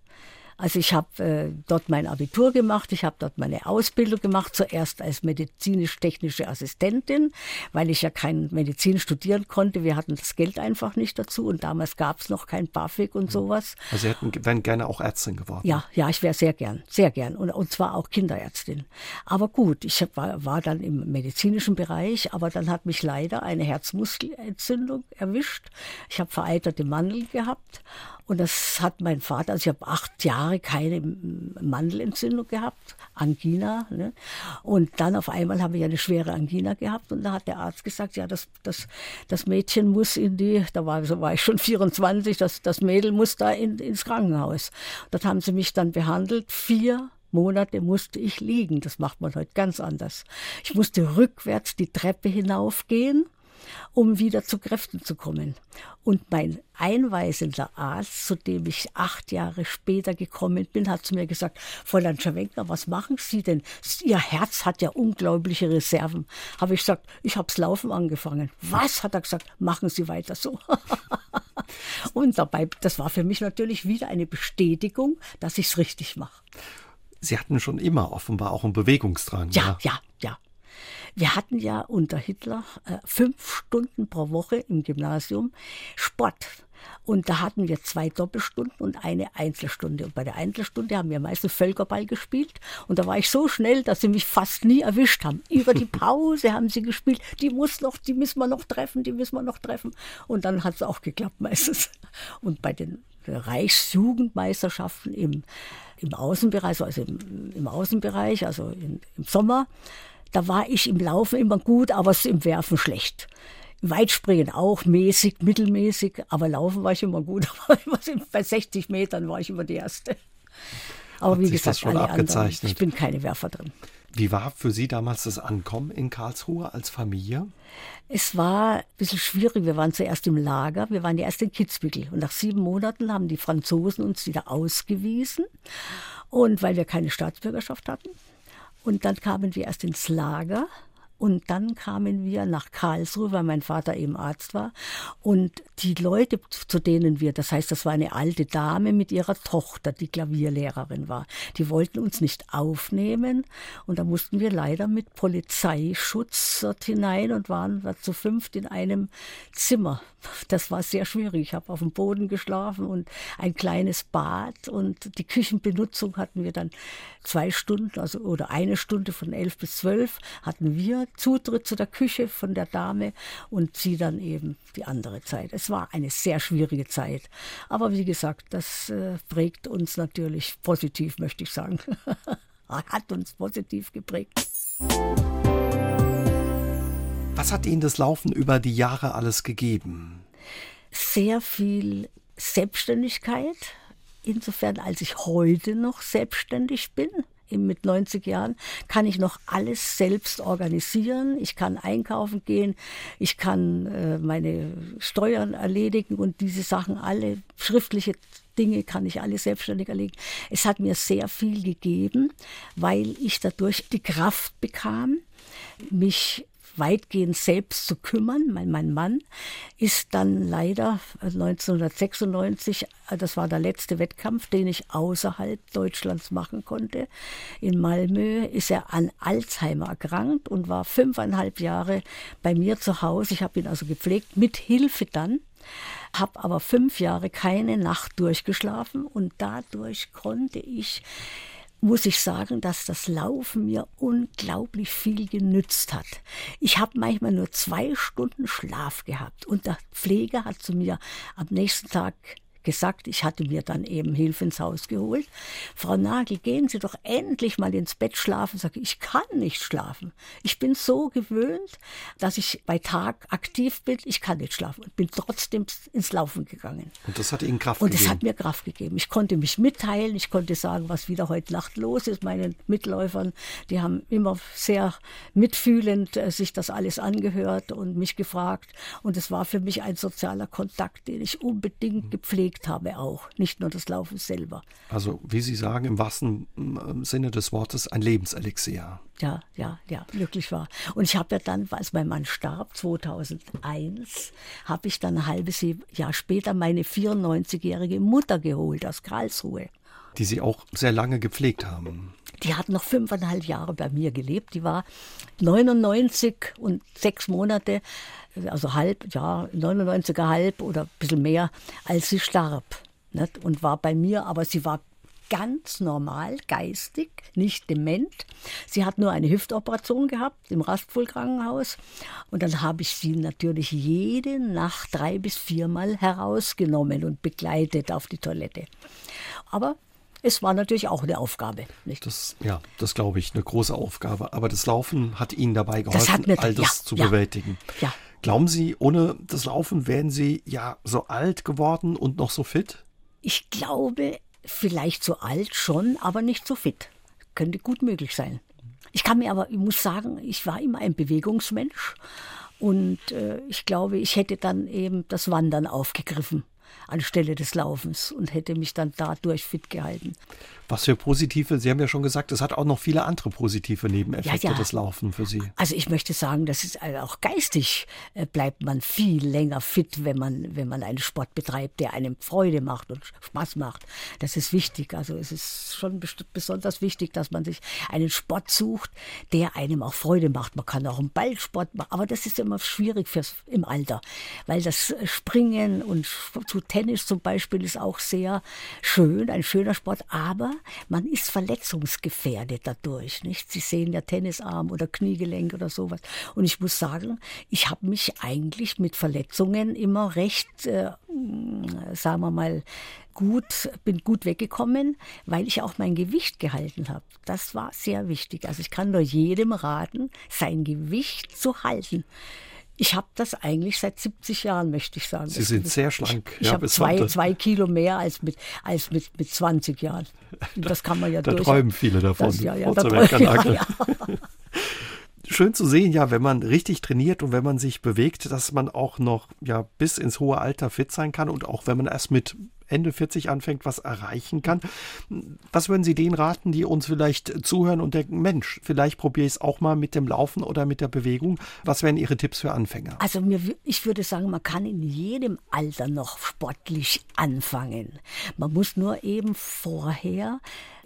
Also ich habe äh, dort mein Abitur gemacht, ich habe dort meine Ausbildung gemacht, zuerst als medizinisch-technische Assistentin, weil ich ja kein Medizin studieren konnte. Wir hatten das Geld einfach nicht dazu und damals gab es noch kein BAföG und mhm. sowas. Also Sie hätten, wären gerne auch Ärztin geworden? Ja, ja, ich wäre sehr gern, sehr gern und, und zwar auch Kinderärztin. Aber gut, ich war, war dann im medizinischen Bereich, aber dann hat mich leider eine Herzmuskelentzündung erwischt. Ich habe vereiterte Mandeln gehabt und das hat mein Vater, also ich habe acht Jahre keine Mandelentzündung gehabt, Angina. Ne? Und dann auf einmal habe ich eine schwere Angina gehabt und da hat der Arzt gesagt, ja, das, das, das Mädchen muss in die, da war, so war ich schon 24, das, das Mädel muss da in, ins Krankenhaus. Dort haben sie mich dann behandelt, vier Monate musste ich liegen. Das macht man heute ganz anders. Ich musste rückwärts die Treppe hinaufgehen um wieder zu Kräften zu kommen. Und mein einweisender Arzt, zu dem ich acht Jahre später gekommen bin, hat zu mir gesagt, Fräulein Schawenker, was machen Sie denn? Ihr Herz hat ja unglaubliche Reserven. Habe ich gesagt, ich habe Laufen angefangen. Was? Hat er gesagt, machen Sie weiter so. Und dabei, das war für mich natürlich wieder eine Bestätigung, dass ich es richtig mache. Sie hatten schon immer offenbar auch einen Bewegungsdrang. Ja, ja, ja. Wir hatten ja unter Hitler äh, fünf Stunden pro Woche im Gymnasium Sport. Und da hatten wir zwei Doppelstunden und eine Einzelstunde. Und bei der Einzelstunde haben wir meistens Völkerball gespielt. Und da war ich so schnell, dass sie mich fast nie erwischt haben. Über die Pause haben sie gespielt. Die muss noch, die müssen wir noch treffen, die müssen wir noch treffen. Und dann hat es auch geklappt meistens. Und bei den Reichsjugendmeisterschaften im, im Außenbereich, also im, im Außenbereich, also in, im Sommer, da war ich im Laufen immer gut, aber im Werfen schlecht. Weitspringen auch mäßig, mittelmäßig, aber Laufen war ich immer gut. bei 60 Metern war ich immer die Erste. Aber Hat wie gesagt, alle anderen, ich bin keine Werfer drin. Wie war für Sie damals das Ankommen in Karlsruhe als Familie? Es war ein bisschen schwierig. Wir waren zuerst im Lager, wir waren ja erst in Kitzbühel. Und nach sieben Monaten haben die Franzosen uns wieder ausgewiesen. Und weil wir keine Staatsbürgerschaft hatten, und dann kamen wir erst ins Lager und dann kamen wir nach Karlsruhe, weil mein Vater eben Arzt war. Und die Leute, zu denen wir, das heißt, das war eine alte Dame mit ihrer Tochter, die Klavierlehrerin war, die wollten uns nicht aufnehmen. Und da mussten wir leider mit Polizeischutz dort hinein und waren zu fünft in einem Zimmer. Das war sehr schwierig. Ich habe auf dem Boden geschlafen und ein kleines Bad und die Küchenbenutzung hatten wir dann zwei Stunden, also oder eine Stunde von elf bis zwölf hatten wir Zutritt zu der Küche von der Dame und sie dann eben die andere Zeit. Es war eine sehr schwierige Zeit. Aber wie gesagt, das äh, prägt uns natürlich positiv, möchte ich sagen. Hat uns positiv geprägt. Was hat Ihnen das Laufen über die Jahre alles gegeben? Sehr viel Selbstständigkeit. Insofern, als ich heute noch selbstständig bin, mit 90 Jahren, kann ich noch alles selbst organisieren. Ich kann einkaufen gehen, ich kann äh, meine Steuern erledigen und diese Sachen alle, schriftliche Dinge kann ich alle selbstständig erledigen. Es hat mir sehr viel gegeben, weil ich dadurch die Kraft bekam, mich weitgehend selbst zu kümmern. Mein, mein Mann ist dann leider 1996, äh, das war der letzte Wettkampf, den ich außerhalb Deutschlands machen konnte. In Malmö ist er an Alzheimer erkrankt und war fünfeinhalb Jahre bei mir zu Hause. Ich habe ihn also gepflegt, mit Hilfe dann habe aber fünf Jahre keine Nacht durchgeschlafen und dadurch konnte ich muss ich sagen, dass das Laufen mir unglaublich viel genützt hat. Ich habe manchmal nur zwei Stunden Schlaf gehabt und der Pfleger hat zu mir am nächsten Tag gesagt. Ich hatte mir dann eben Hilfe ins Haus geholt. Frau Nagel, gehen Sie doch endlich mal ins Bett schlafen. Sage ich, kann nicht schlafen. Ich bin so gewöhnt, dass ich bei Tag aktiv bin. Ich kann nicht schlafen. Ich bin trotzdem ins Laufen gegangen. Und das hat Ihnen Kraft Und gegeben? Und es hat mir Kraft gegeben. Ich konnte mich mitteilen. Ich konnte sagen, was wieder heute Nacht los ist. Meinen Mitläufern, die haben immer sehr mitfühlend äh, sich das alles angehört und mich gefragt. Und es war für mich ein sozialer Kontakt, den ich unbedingt gepflegt habe auch. Nicht nur das Laufen selber. Also, wie Sie sagen, im wahrsten mm, Sinne des Wortes ein Lebenselixier. Ja, ja, ja, wirklich wahr. Und ich habe ja dann, als mein Mann starb, 2001, habe ich dann ein halbes Jahr später meine 94-jährige Mutter geholt aus Karlsruhe. Die Sie auch sehr lange gepflegt haben. Die hat noch fünfeinhalb Jahre bei mir gelebt. Die war 99 und sechs Monate, also halb, ja, 99er halb oder ein bisschen mehr, als sie starb. Nicht? Und war bei mir, aber sie war ganz normal, geistig, nicht dement. Sie hat nur eine Hüftoperation gehabt im Rastvoll-Krankenhaus. Und dann habe ich sie natürlich jede Nacht drei bis viermal herausgenommen und begleitet auf die Toilette. Aber es war natürlich auch eine Aufgabe. Nicht? Das, ja, das glaube ich, eine große Aufgabe. Aber das Laufen hat Ihnen dabei geholfen, mir, all das ja, zu ja, bewältigen. Ja. Glauben Sie, ohne das Laufen wären Sie ja so alt geworden und noch so fit? Ich glaube, vielleicht so alt schon, aber nicht so fit. Könnte gut möglich sein. Ich kann mir aber, ich muss sagen, ich war immer ein Bewegungsmensch und äh, ich glaube, ich hätte dann eben das Wandern aufgegriffen anstelle des Laufens und hätte mich dann dadurch fit gehalten. Was für positive, Sie haben ja schon gesagt, es hat auch noch viele andere positive Nebeneffekte, ja, ja. das Laufen für Sie. Also ich möchte sagen, das ist also auch geistig äh, bleibt man viel länger fit, wenn man, wenn man einen Sport betreibt, der einem Freude macht und Spaß macht. Das ist wichtig. Also es ist schon besonders wichtig, dass man sich einen Sport sucht, der einem auch Freude macht. Man kann auch einen Ballsport machen, aber das ist immer schwierig fürs, im Alter, weil das Springen und zu Tennis zum Beispiel ist auch sehr schön, ein schöner Sport, aber man ist verletzungsgefährdet dadurch. Nicht? Sie sehen ja Tennisarm oder Kniegelenk oder sowas. Und ich muss sagen, ich habe mich eigentlich mit Verletzungen immer recht, äh, sagen wir mal, gut, bin gut weggekommen, weil ich auch mein Gewicht gehalten habe. Das war sehr wichtig. Also ich kann nur jedem raten, sein Gewicht zu halten. Ich habe das eigentlich seit 70 Jahren, möchte ich sagen. Sie sind sehr schlank. Ich, ich ja, habe zwei, zwei Kilo mehr als mit, als mit, mit 20 Jahren. Das kann man ja Da durch. träumen viele davon. Das, ja, ja, da träumen, ja, ja. Schön zu sehen, ja, wenn man richtig trainiert und wenn man sich bewegt, dass man auch noch ja bis ins hohe Alter fit sein kann und auch wenn man erst mit Ende 40 anfängt, was erreichen kann. Was würden Sie denen raten, die uns vielleicht zuhören und denken, Mensch, vielleicht probiere ich es auch mal mit dem Laufen oder mit der Bewegung? Was wären Ihre Tipps für Anfänger? Also mir, ich würde sagen, man kann in jedem Alter noch sportlich anfangen. Man muss nur eben vorher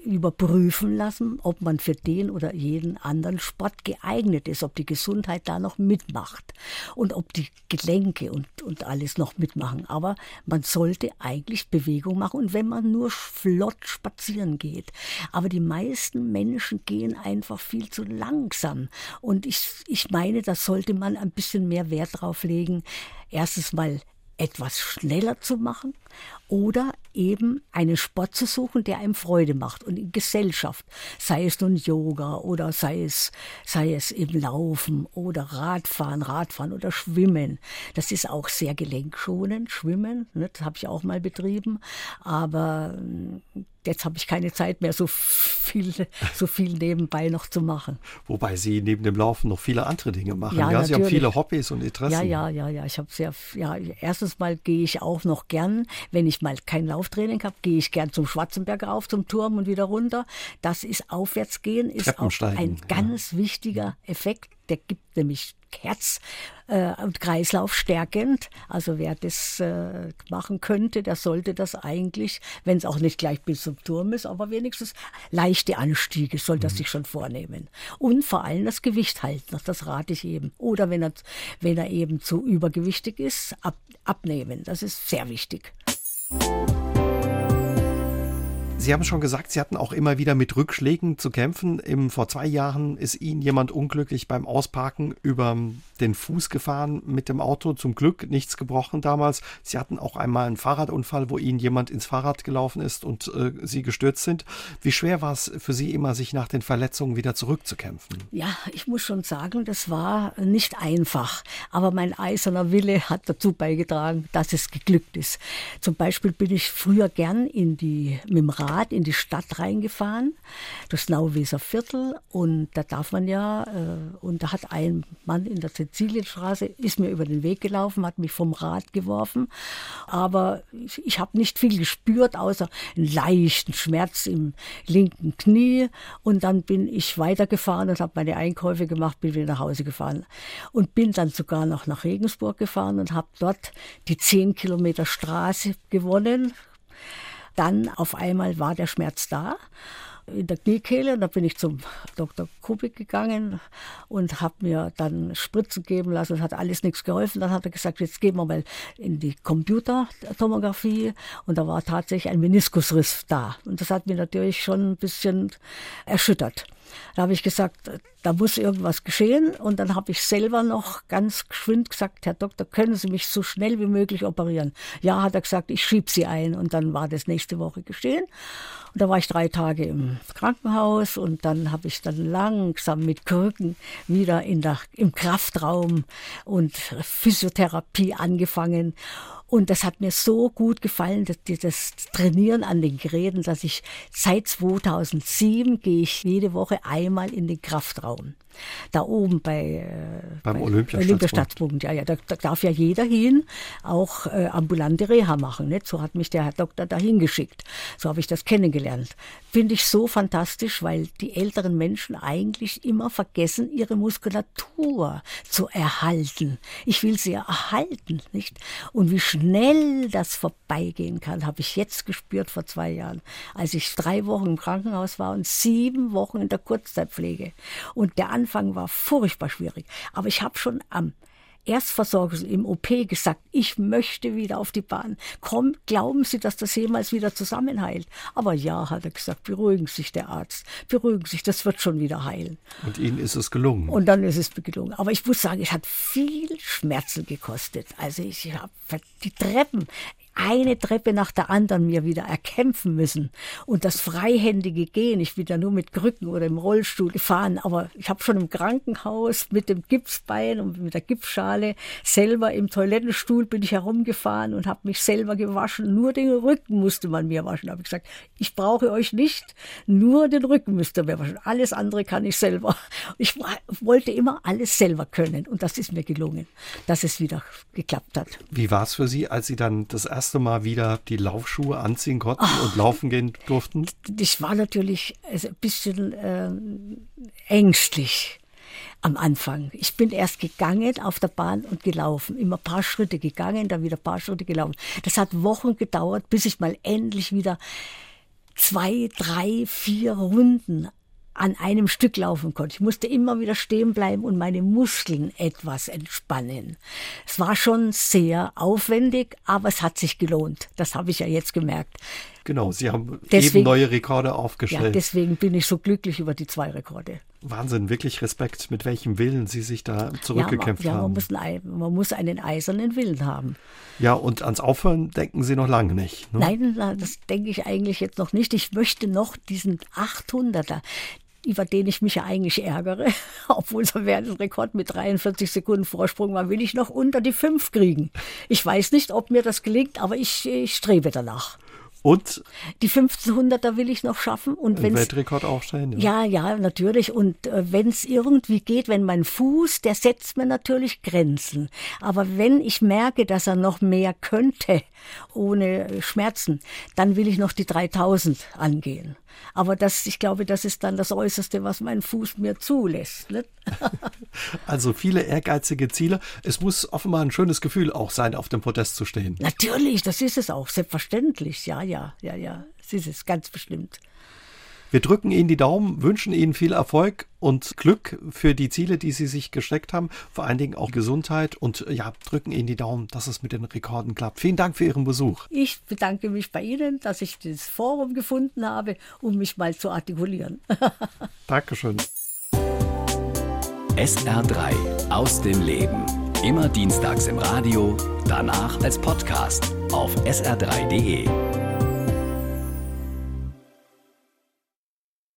überprüfen lassen, ob man für den oder jeden anderen Sport geeignet ist, ob die Gesundheit da noch mitmacht und ob die Gelenke und, und alles noch mitmachen. Aber man sollte eigentlich Bewegung machen und wenn man nur flott spazieren geht. Aber die meisten Menschen gehen einfach viel zu langsam. Und ich, ich meine, da sollte man ein bisschen mehr Wert drauf legen. Erstens mal etwas schneller zu machen oder eben einen Sport zu suchen, der einem Freude macht und in Gesellschaft, sei es nun Yoga oder sei es, sei es eben Laufen oder Radfahren, Radfahren oder Schwimmen. Das ist auch sehr gelenkschonend, Schwimmen, ne, das habe ich auch mal betrieben, aber jetzt habe ich keine Zeit mehr, so viel, so viel nebenbei noch zu machen. Wobei Sie neben dem Laufen noch viele andere Dinge machen. Ja, ja Sie haben viele Hobbys und Interessen. Ja, ja, ja, ja. Ich habe sehr, ja, erstens mal gehe ich auch noch gern, wenn ich mal kein Lauftraining habe, gehe ich gern zum Schwarzenberg auf, zum Turm und wieder runter. Das ist Aufwärtsgehen, ist auch ein ganz ja. wichtiger Effekt. Der gibt nämlich Herz äh, und Kreislauf stärkend. Also wer das äh, machen könnte, der sollte das eigentlich, wenn es auch nicht gleich bis zum Turm ist, aber wenigstens leichte Anstiege soll das mhm. sich schon vornehmen. Und vor allem das Gewicht halten, das rate ich eben. Oder wenn er, wenn er eben zu übergewichtig ist, ab, abnehmen. Das ist sehr wichtig. Sie haben schon gesagt, Sie hatten auch immer wieder mit Rückschlägen zu kämpfen. Im, vor zwei Jahren ist Ihnen jemand unglücklich beim Ausparken über den Fuß gefahren mit dem Auto. Zum Glück nichts gebrochen damals. Sie hatten auch einmal einen Fahrradunfall, wo Ihnen jemand ins Fahrrad gelaufen ist und äh, Sie gestürzt sind. Wie schwer war es für Sie immer, sich nach den Verletzungen wieder zurückzukämpfen? Ja, ich muss schon sagen, das war nicht einfach. Aber mein eiserner Wille hat dazu beigetragen, dass es geglückt ist. Zum Beispiel bin ich früher gern in die, mit dem Rad in die Stadt reingefahren, das Nauweser Viertel. Und da darf man ja, äh, und da hat ein Mann in der Sizilienstraße, ist mir über den Weg gelaufen, hat mich vom Rad geworfen. Aber ich, ich habe nicht viel gespürt, außer einen leichten Schmerz im linken Knie. Und dann bin ich weitergefahren und habe meine Einkäufe gemacht, bin wieder nach Hause gefahren. Und bin dann sogar noch nach Regensburg gefahren und habe dort die zehn Kilometer Straße gewonnen, dann auf einmal war der Schmerz da in der Kniekehle. Da bin ich zum Dr. Kubik gegangen und habe mir dann Spritzen geben lassen. Es hat alles nichts geholfen. Dann hat er gesagt, jetzt gehen wir mal in die Computertomographie. Und da war tatsächlich ein Meniskusriss da. Und das hat mich natürlich schon ein bisschen erschüttert. Da habe ich gesagt, da muss irgendwas geschehen. Und dann habe ich selber noch ganz geschwind gesagt, Herr Doktor, können Sie mich so schnell wie möglich operieren? Ja, hat er gesagt, ich schiebe Sie ein. Und dann war das nächste Woche geschehen. Und da war ich drei Tage im Krankenhaus und dann habe ich dann langsam mit Krücken wieder in der, im Kraftraum und Physiotherapie angefangen. Und das hat mir so gut gefallen, dass das Trainieren an den Geräten, dass ich seit 2007 gehe ich jede Woche einmal in den Kraftraum da oben bei, äh, beim bei Olympiastützpunkt. Ja, ja, da, da, darf ja jeder hin, auch äh, ambulante Reha machen. Nicht? So hat mich der Herr Doktor dahin geschickt. So habe ich das kennengelernt. Finde ich so fantastisch, weil die älteren Menschen eigentlich immer vergessen, ihre Muskulatur zu erhalten. Ich will sie ja erhalten, nicht? Und wie schnell das vorbeigehen kann, habe ich jetzt gespürt vor zwei Jahren, als ich drei Wochen im Krankenhaus war und sieben Wochen in der Kurzzeitpflege. Und der Anfang Anfang war furchtbar schwierig. Aber ich habe schon am Erstversorgung im OP gesagt, ich möchte wieder auf die Bahn. Komm, glauben Sie, dass das jemals wieder zusammenheilt? Aber ja, hat er gesagt, beruhigen Sie sich, der Arzt. Beruhigen Sie sich, das wird schon wieder heilen. Und Ihnen ist es gelungen. Und dann ist es gelungen. Aber ich muss sagen, es hat viel Schmerzen gekostet. Also ich habe die Treppen eine Treppe nach der anderen mir wieder erkämpfen müssen. Und das freihändige Gehen, ich bin ja nur mit Krücken oder im Rollstuhl gefahren, aber ich habe schon im Krankenhaus mit dem Gipsbein und mit der Gipsschale selber im Toilettenstuhl bin ich herumgefahren und habe mich selber gewaschen. Nur den Rücken musste man mir waschen. Da habe ich gesagt, ich brauche euch nicht, nur den Rücken müsst ihr mir waschen. Alles andere kann ich selber. Ich wollte immer alles selber können und das ist mir gelungen, dass es wieder geklappt hat. Wie war es für Sie, als Sie dann das erste erste Mal wieder die Laufschuhe anziehen konnten Ach, und laufen gehen durften? Ich war natürlich ein bisschen äh, ängstlich am Anfang. Ich bin erst gegangen auf der Bahn und gelaufen. Immer ein paar Schritte gegangen, dann wieder ein paar Schritte gelaufen. Das hat Wochen gedauert, bis ich mal endlich wieder zwei, drei, vier Runden an einem Stück laufen konnte. Ich musste immer wieder stehen bleiben und meine Muskeln etwas entspannen. Es war schon sehr aufwendig, aber es hat sich gelohnt. Das habe ich ja jetzt gemerkt. Genau, Sie haben deswegen, eben neue Rekorde aufgestellt. Ja, deswegen bin ich so glücklich über die zwei Rekorde. Wahnsinn, wirklich Respekt, mit welchem Willen Sie sich da zurückgekämpft ja, man, ja, haben. Man muss, einen, man muss einen eisernen Willen haben. Ja, und ans Aufhören denken Sie noch lange nicht. Ne? Nein, das denke ich eigentlich jetzt noch nicht. Ich möchte noch diesen 800er, über den ich mich ja eigentlich ärgere, obwohl es ein Wertrekord mit 43 Sekunden Vorsprung war, will ich noch unter die 5 kriegen. Ich weiß nicht, ob mir das gelingt, aber ich, ich strebe danach. Und? Die 1500er will ich noch schaffen. Und wenn Weltrekord aufstellen? Ja. ja, ja, natürlich. Und äh, wenn es irgendwie geht, wenn mein Fuß, der setzt mir natürlich Grenzen. Aber wenn ich merke, dass er noch mehr könnte, ohne Schmerzen, dann will ich noch die 3000 angehen. Aber das, ich glaube, das ist dann das Äußerste, was mein Fuß mir zulässt. Nicht? also viele ehrgeizige Ziele. Es muss offenbar ein schönes Gefühl auch sein, auf dem Podest zu stehen. Natürlich, das ist es auch, selbstverständlich. Ja, ja, ja, ja. Das ist es ganz bestimmt. Wir drücken Ihnen die Daumen, wünschen Ihnen viel Erfolg und Glück für die Ziele, die Sie sich gesteckt haben. Vor allen Dingen auch Gesundheit und ja, drücken Ihnen die Daumen, dass es mit den Rekorden klappt. Vielen Dank für Ihren Besuch. Ich bedanke mich bei Ihnen, dass ich das Forum gefunden habe, um mich mal zu artikulieren. Dankeschön. SR3 aus dem Leben. Immer dienstags im Radio, danach als Podcast auf sr3.de.